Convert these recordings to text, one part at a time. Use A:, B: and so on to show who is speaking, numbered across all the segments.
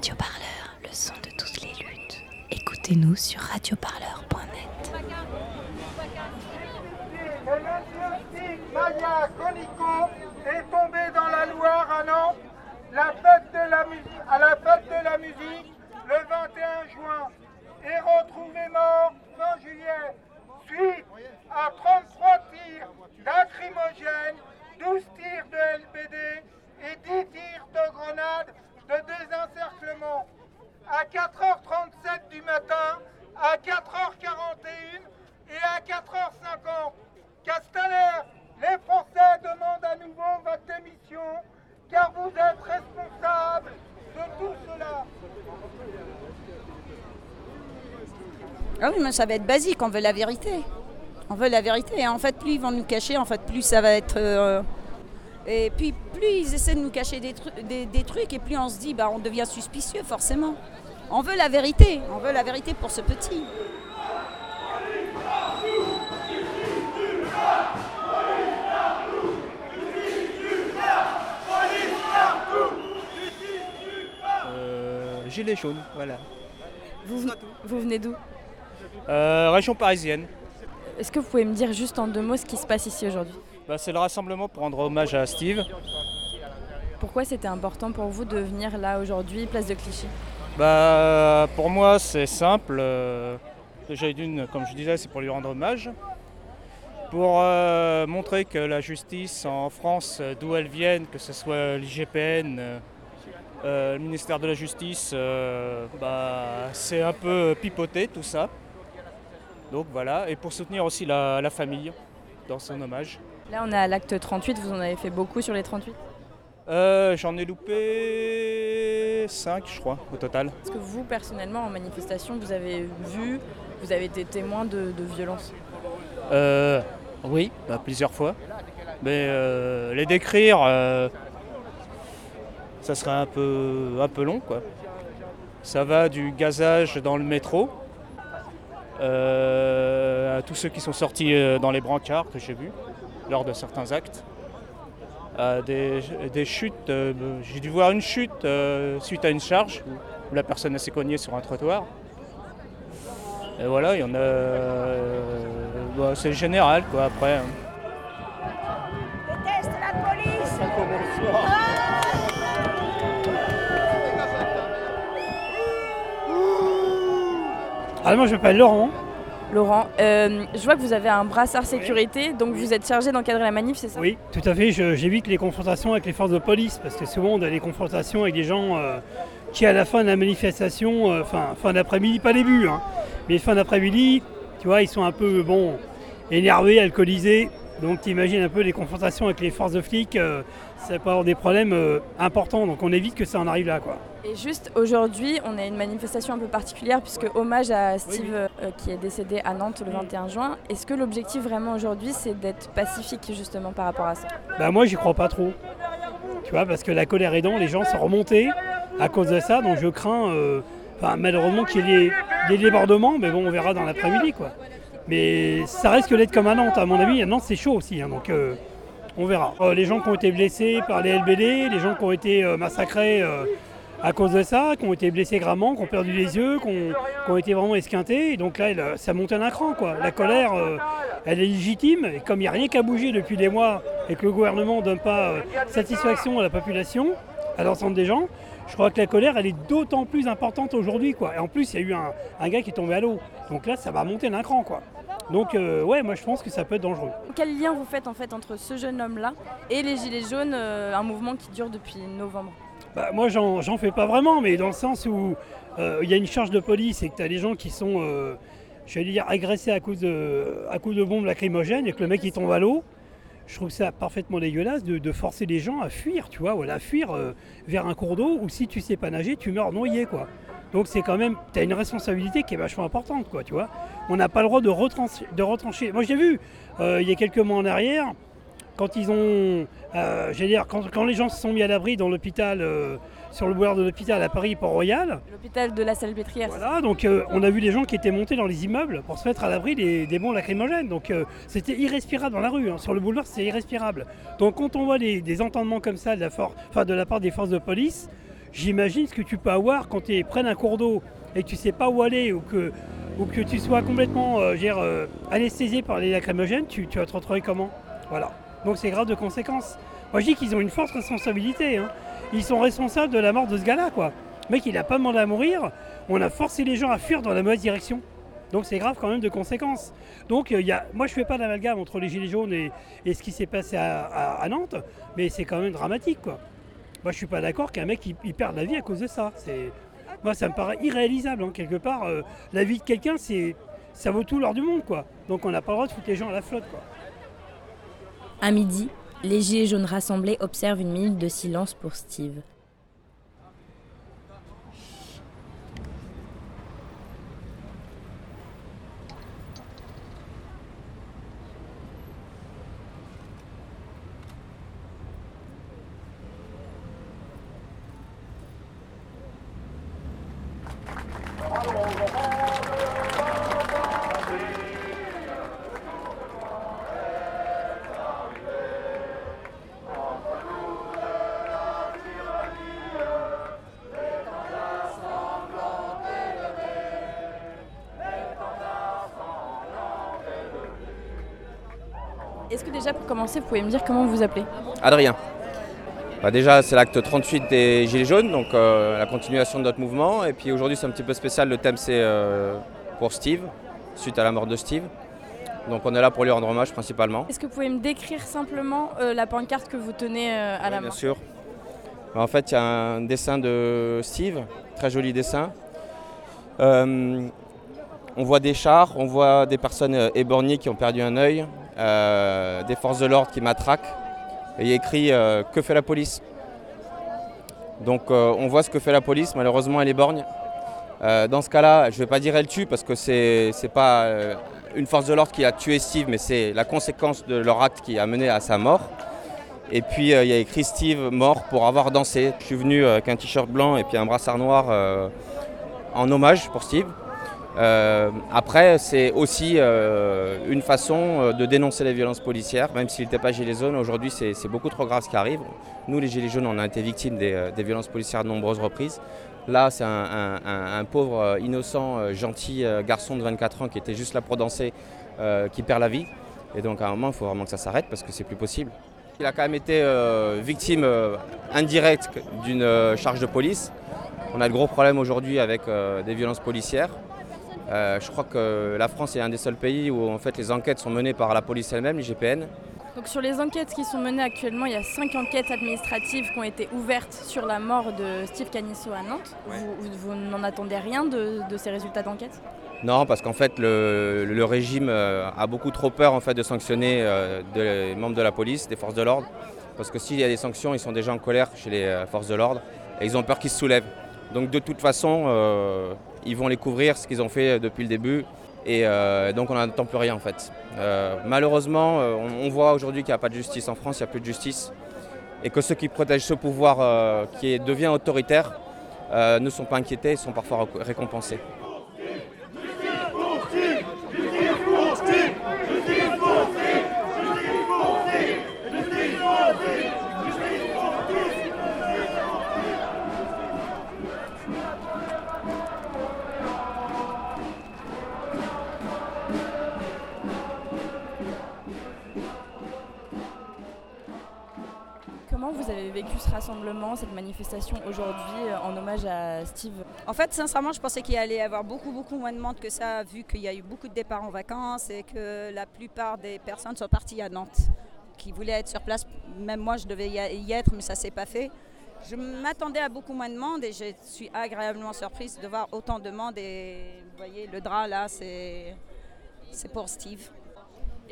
A: Radio Parleur, le son de toutes les luttes. Écoutez-nous sur radioparleur.net.
B: Maya Conico est tombée dans la Loire à Nantes la fête de la à la fête de la musique le 21 juin et retrouvé mort fin juillet suite à 33 tirs lacrymogènes, 12 tirs de LBD et 10 tirs de grenades de désencerclement. À 4h37 du matin, à 4h41 et à 4h50, Castaner, les Français demandent à nouveau votre démission car vous êtes responsable de tout cela.
C: Ah oui, mais ça va être basique, on veut la vérité. On veut la vérité. Et en fait, plus ils vont nous cacher, en fait, plus ça va être. euh, Et puis, plus ils essaient de nous cacher des, tru- des- des trucs, et plus on se dit, bah, on devient suspicieux, forcément. On veut la vérité. On veut la vérité pour ce petit.
D: Euh, gilet jaune, voilà.
E: Vous, vous venez d'où?
D: Euh, région parisienne.
E: Est-ce que vous pouvez me dire juste en deux mots ce qui se passe ici aujourd'hui
D: Bah, c'est le rassemblement pour rendre hommage à Steve.
E: Pourquoi c'était important pour vous de venir là aujourd'hui, place de Clichy
D: Bah, pour moi, c'est simple. euh, déjà d'une, comme je disais, c'est pour lui rendre hommage. Pour euh, montrer que la justice en France, d'où elle vienne, que ce soit l'IGPN, euh, le ministère de la Justice, bah, c'est un peu pipoté tout ça. Donc voilà, et pour soutenir aussi la, la famille dans son hommage.
E: Là, on est à l'acte 38, vous en avez fait beaucoup sur les 38
D: Euh, J'en ai loupé 5, je crois, au total.
E: Est-ce que vous, personnellement, en manifestation, vous avez vu, vous avez été témoin de, de violences
D: Euh, oui, bah, plusieurs fois. Mais euh, les décrire, euh, ça serait un peu, un peu long. Quoi. Ça va du gazage dans le métro, à tous ceux qui sont sortis euh, dans les brancards que j'ai vus lors de certains actes. à des, chutes, euh, j'ai dû voir une chute euh, suite à une charge où la personne s'est cognée sur un trottoir. Et voilà, il y en a. euh, bah, c'est général, quoi, après. Hein.
F: Ah, moi je m'appelle Laurent.
E: Laurent, euh, je vois que vous avez un brassard sécurité, donc vous êtes chargé d'encadrer la manif, c'est ça?
F: Oui, tout à fait. J'évite les confrontations avec les forces de police parce que souvent on a des confrontations avec des gens euh, qui, à la fin de la manifestation, euh, enfin fin d'après-midi, pas début, hein, mais fin d'après-midi, tu vois, ils sont un peu bon énervés, alcoolisés. Donc tu imagines un peu les confrontations avec les forces de flics, euh, ça peut avoir des problèmes importants. Donc on évite que ça en arrive là, quoi.
E: Et juste aujourd'hui, on a une manifestation un peu particulière puisque hommage à Steve euh, qui est décédé à Nantes le 21 juin. Est-ce que l'objectif vraiment aujourd'hui c'est d'être pacifique justement par rapport à ça?
F: Bah moi j'y crois pas trop. Tu vois, parce que la colère aidant, les gens sont remontés à cause de ça, donc je crains euh, enfin, malheureusement qu'il y ait des, débordements, mais bon on verra dans l'après-midi quoi. Mais ça risque d'être comme à Nantes, à mon avis, à Nantes c'est chaud aussi, hein, donc euh, on verra. Les gens qui ont été blessés par les LBD, les gens qui ont été massacrés à cause de ça, qui ont été blessés gravement, qui ont perdu les yeux, qui ont, été vraiment esquintés, donc là il- ça monte un cran. La colère, euh, elle est légitime, et comme il n'y a rien qu'à bouger depuis des mois et que le gouvernement ne donne pas euh, satisfaction à la population, à l'ensemble des gens, je crois que la colère, elle est d'autant plus importante aujourd'hui. Et en plus, il y a eu un, gars qui est tombé à l'eau. Donc là, ça va monter d'un cran. Donc, euh, ouais, moi je pense que ça peut être dangereux.
E: Quel lien vous faites en fait entre ce jeune homme-là et les Gilets jaunes, euh, un mouvement qui dure depuis novembre?
F: Bah, moi, j'en fais pas vraiment, mais dans le sens où euh, il y a une charge de police et que tu as des gens qui sont, euh, agressés à cause, de, à de bombes lacrymogènes et que le mec il tombe à l'eau. Je trouve ça parfaitement dégueulasse de, forcer les gens à fuir, tu vois, ou à fuir euh, vers un cours d'eau, ou si tu sais pas nager, tu meurs noyé, quoi. Donc c'est quand même, tu as une responsabilité qui est vachement importante, quoi, tu vois. On n'a pas le droit de retrancher. De retrancher. Moi, j'ai vu, il y a quelques mois en arrière, quand ils ont, euh, j'allais dire, quand, quand les gens se sont mis à l'abri dans l'hôpital, euh, sur le boulevard de l'hôpital à Paris, Port-Royal,
E: L'hôpital de la Salpêtrière.
F: voilà, donc euh, on a vu des gens qui étaient montés dans les immeubles pour se mettre à l'abri des, des bombes lacrymogènes. Donc c'était irrespirable dans la rue, hein. sur le boulevard c'était irrespirable. Donc quand on voit des, des entendements comme ça de la, for- de la part des forces de police, j'imagine ce que tu peux avoir quand tu près d'un cours d'eau et que tu sais pas où aller ou que, ou que tu sois complètement dire, anesthésié par les lacrymogènes, tu, tu vas te retrouver comment? Voilà. Donc c'est grave de conséquences. Moi je dis qu'ils ont une forte responsabilité. hein. Ils sont responsables de la mort de ce gars-là, quoi. Mec, il a pas demandé à mourir. On a forcé les gens à fuir dans la mauvaise direction. Donc c'est grave quand même de conséquences. Donc euh, moi je fais pas d'amalgame entre les gilets jaunes et, ce qui s'est passé à, Nantes, mais c'est quand même dramatique quoi. Moi je suis pas d'accord qu'un mec il, perde la vie à cause de ça. Moi ça me paraît irréalisable hein, quelque part. euh, la vie de quelqu'un ça vaut tout l'or du monde quoi. Donc on n'a pas le droit de foutre les gens à la flotte.
G: À midi, les Gilets jaunes rassemblés observent une minute de silence pour Steve.
E: Est-ce que déjà pour commencer, vous pouvez me dire comment vous vous appelez?
H: Adrien. Bah déjà, c'est l'acte 38 des Gilets jaunes, donc euh, la continuation de notre mouvement. Et puis aujourd'hui, c'est un petit peu spécial. Le thème, c'est euh, pour Steve, suite à la mort de Steve. Donc on est là pour lui rendre hommage principalement.
E: Est-ce que vous pouvez me décrire simplement euh, la pancarte que vous tenez à la main?
H: Bien sûr. Bah, En fait, il y a un dessin de Steve, très joli dessin. On voit des chars, on voit des personnes éborgnées qui ont perdu un œil, euh, des forces de l'ordre qui matraquent. Et il y a écrit euh, Que fait la police? Donc euh, on voit ce que fait la police, malheureusement elle est borgne. Dans ce cas-là, je ne vais pas dire elle tue parce que c'est n'est pas une force de l'ordre qui a tué Steve, mais c'est la conséquence de leur acte qui a mené à sa mort. Et puis il y a écrit Steve mort pour avoir dansé. Je suis venu avec un t-shirt blanc et puis un brassard noir en hommage pour Steve. Euh, après, c'est aussi euh, une façon euh, de dénoncer les violences policières, même s'il n'était pas gilet jaune. Aujourd'hui, c'est beaucoup trop grave ce qui arrive. Nous, les gilets jaunes, on a été victimes des, violences policières à de nombreuses reprises. Là, c'est un, pauvre, innocent, gentil garçon de 24 ans qui était juste là pour danser, qui perd la vie. Et donc, à un moment, il faut vraiment que ça s'arrête parce que c'est plus possible. Il a quand même été victime indirecte d'une charge de police. On a de gros problèmes aujourd'hui avec des violences policières. Euh, je crois que la France est un des seuls pays où en fait les enquêtes sont menées par la police elle-même, l'IGPN.
E: Donc sur les enquêtes qui sont menées actuellement, il y a cinq enquêtes administratives qui ont été ouvertes sur la mort de Steve Canisso à Nantes. Vous, vous- vous n'en attendez rien de, de ces résultats d'enquête?
H: Non, parce qu'en fait le, le régime euh, a beaucoup trop peur en fait de sanctionner euh, des membres de la police, des forces de l'ordre, parce que s'il y a des sanctions, ils sont déjà en colère chez les euh, forces de l'ordre et ils ont peur qu'ils se soulèvent. Donc de toute façon, euh, ils vont les couvrir ce qu'ils ont fait depuis le début. Et euh, donc on n'attend plus rien en fait. Euh, malheureusement, euh, on, voit aujourd'hui qu'il n'y a pas de justice en France, il n'y a plus de justice. Et que ceux qui protègent ce pouvoir euh, qui devient autoritaire euh, ne sont pas inquiétés et sont parfois réc- récompensés.
E: Vous avez vécu ce rassemblement, cette manifestation aujourd'hui euh, en hommage à Steve
C: En fait, sincèrement, je pensais qu'il allait y avoir beaucoup, beaucoup moins de monde que ça, vu qu'il y a eu beaucoup de départs en vacances et que la plupart des personnes sont parties à Nantes, qui voulaient être sur place. Même moi, je devais y être, mais ça ne s'est pas fait. Je m'attendais à beaucoup moins de monde et je suis agréablement surprise de voir autant de monde. Et vous voyez, le drap là, c'est pour Steve.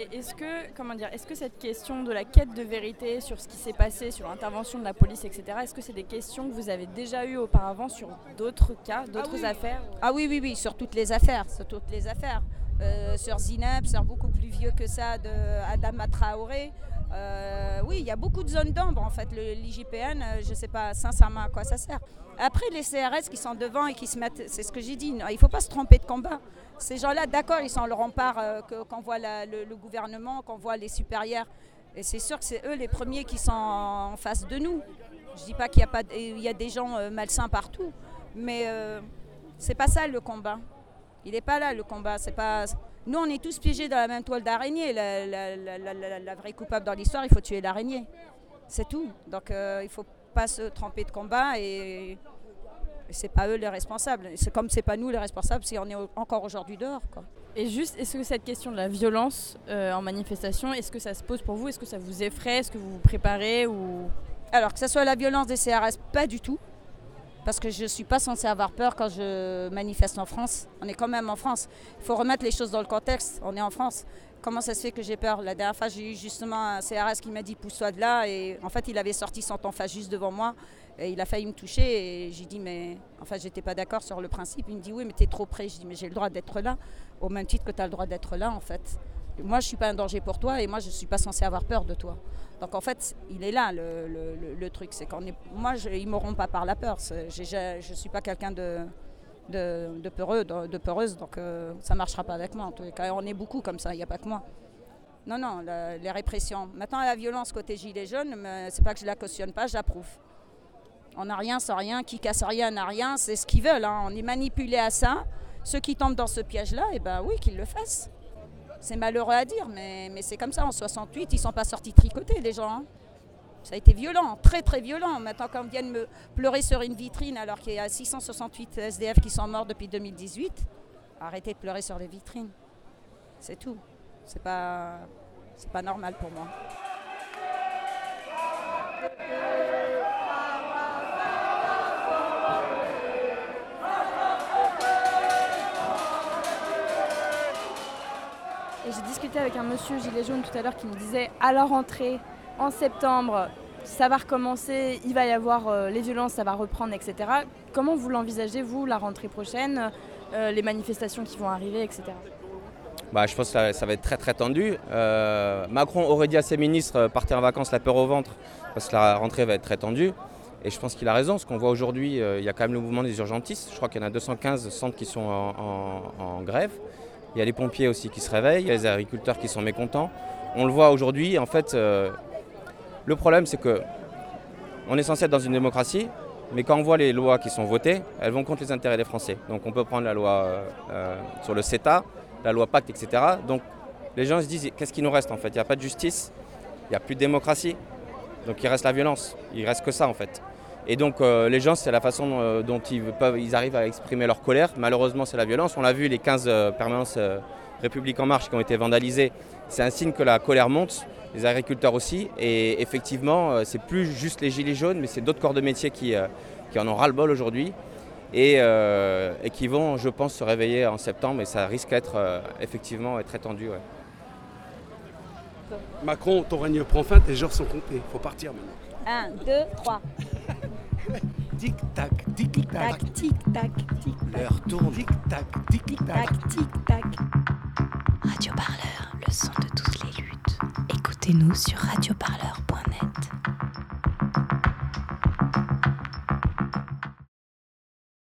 E: Et est-ce que, comment dire, est-ce que cette question de la quête de vérité sur ce qui s'est passé, sur l'intervention de la police, etc., est-ce que c'est des questions que vous avez déjà eues auparavant sur d'autres cas, d'autres
C: oui.
E: affaires
C: Ah oui, oui, oui, sur toutes les affaires, sur toutes les affaires. Euh, sur Zineb, sur beaucoup plus vieux que ça, de Adama Traoré. Euh, oui, il y a beaucoup de zones d'ombre en fait. L'IGPN, euh, je ne sais pas sincèrement à quoi ça sert. Après, les CRS qui sont devant et qui se mettent, c'est ce que j'ai dit, il ne faut pas se tromper de combat. Ces gens-là, d'accord, ils sont le rempart euh, qu'on voit le, gouvernement, qu'on voit les supérieurs. Et c'est sûr que c'est eux les premiers qui sont en face de nous. Je dis pas qu'il y a pas, y a des gens euh, malsains partout, mais euh, c'est pas ça le combat. Il n'est pas là le combat. C'est pas. Nous, on est tous piégés dans la même toile d'araignée. La, la- la- la- la- la vraie coupable dans l'histoire, il faut tuer l'araignée. C'est tout. Donc, euh, il faut pas se tromper de combat et, et c'est pas eux les responsables. C'est comme c'est pas nous les responsables si on est encore aujourd'hui dehors. Quoi.
E: Et juste, est-ce que cette question de la violence euh, en manifestation, est-ce que ça se pose pour vous? Est-ce que ça vous effraie? Est-ce que vous vous préparez ou...
C: Alors que ce soit la violence des CRS, pas du tout. Parce que je ne suis pas censée avoir peur quand je manifeste en France. On est quand même en France. Il faut remettre les choses dans le contexte. On est en France. Comment ça se fait que j'ai peur? La dernière fois, j'ai eu justement un CRS qui m'a dit pousse-toi de là. Et en fait, il avait sorti son temps juste devant moi. Et il a failli me toucher. Et j'ai dit, mais en fait, j'étais pas d'accord sur le principe. Il me dit, oui, mais tu es trop près. Je dis, mais j'ai le droit d'être là. Au même titre que tu as le droit d'être là, en fait. Moi, je ne suis pas un danger pour toi. Et moi, je ne suis pas censée avoir peur de toi. Donc en fait, il est là le, truc. C'est qu'on est, moi, je, ils m'auront pas par la peur. Je ne suis pas quelqu'un de, peureux, de, de peureuse, donc euh, ça ne marchera pas avec moi. En les cas, on est beaucoup comme ça, il n'y a pas que moi. Non, non, les répressions. Maintenant, la violence côté gilet jaune, mais c'est pas que je la cautionne pas, j'approuve. On n'a rien sans rien, qui casse rien n'a rien, c'est ce qu'ils veulent. hein. On est manipulé à ça. Ceux qui tombent dans ce piège-là, eh ben oui, qu'ils le fassent. C'est malheureux à dire, mais, c'est comme ça. En 68, ils ne sont pas sortis tricotés, les gens. hein. Ça a été violent, très très violent. Maintenant, quand ils viennent me pleurer sur une vitrine alors qu'il y a 668 SDF qui sont morts depuis 2018, arrêtez de pleurer sur les vitrines. C'est tout. C'est pas, c'est pas normal pour moi.
E: J'ai discuté avec un monsieur gilet jaune tout à l'heure qui me disait à la rentrée, en septembre, ça va recommencer, il va y avoir euh, les violences, ça va reprendre, etc. Comment vous l'envisagez, vous, la rentrée prochaine, euh, les manifestations qui vont arriver, etc.
H: Bah, je pense que ça, va être très très tendu. Euh, Macron aurait dit à ses ministres partez en vacances la peur au ventre parce que la rentrée va être très tendue. Et je pense qu'il a raison. Ce qu'on voit aujourd'hui, il y a quand même le mouvement des urgentistes. Je crois qu'il y en a 215 centres qui sont en grève. Il y a les pompiers aussi qui se réveillent, il y a les agriculteurs qui sont mécontents. On le voit aujourd'hui. En fait, euh, le problème c'est que on est censé être dans une démocratie, mais quand on voit les lois qui sont votées, elles vont contre les intérêts des Français. Donc on peut prendre la loi euh, euh, sur le CETA, la loi Pacte, etc. Donc les gens se disent qu'est-ce qui nous reste en fait? Il n'y a pas de justice, il n'y a plus de démocratie, donc il reste la violence, il reste que ça en fait. Et donc euh, les gens, c'est la façon euh, dont ils, peuvent, ils arrivent à exprimer leur colère. Malheureusement, c'est la violence. On l'a vu, les 15 euh, permanences euh, République en marche qui ont été vandalisées, c'est un signe que la colère monte, les agriculteurs aussi. Et effectivement, euh, c'est plus juste les gilets jaunes, mais c'est d'autres corps de métier qui, euh, qui en ont ras-le-bol aujourd'hui et, euh, et qui vont, je pense, se réveiller en septembre. Et ça risque d'être euh, effectivement très tendu. ouais.
I: Macron, ton règne prend fin, tes jours sont comptés. Faut partir maintenant.
C: 1, 2, 3.
I: Tic tac, tic tac,
C: Tac, tic, tac, tic,
I: l'heure tourne. Tic tac, tic tac.
C: tac, tic, tac.
A: Radio Parleur, le son de toutes les luttes. Écoutez-nous sur radioparleur.net.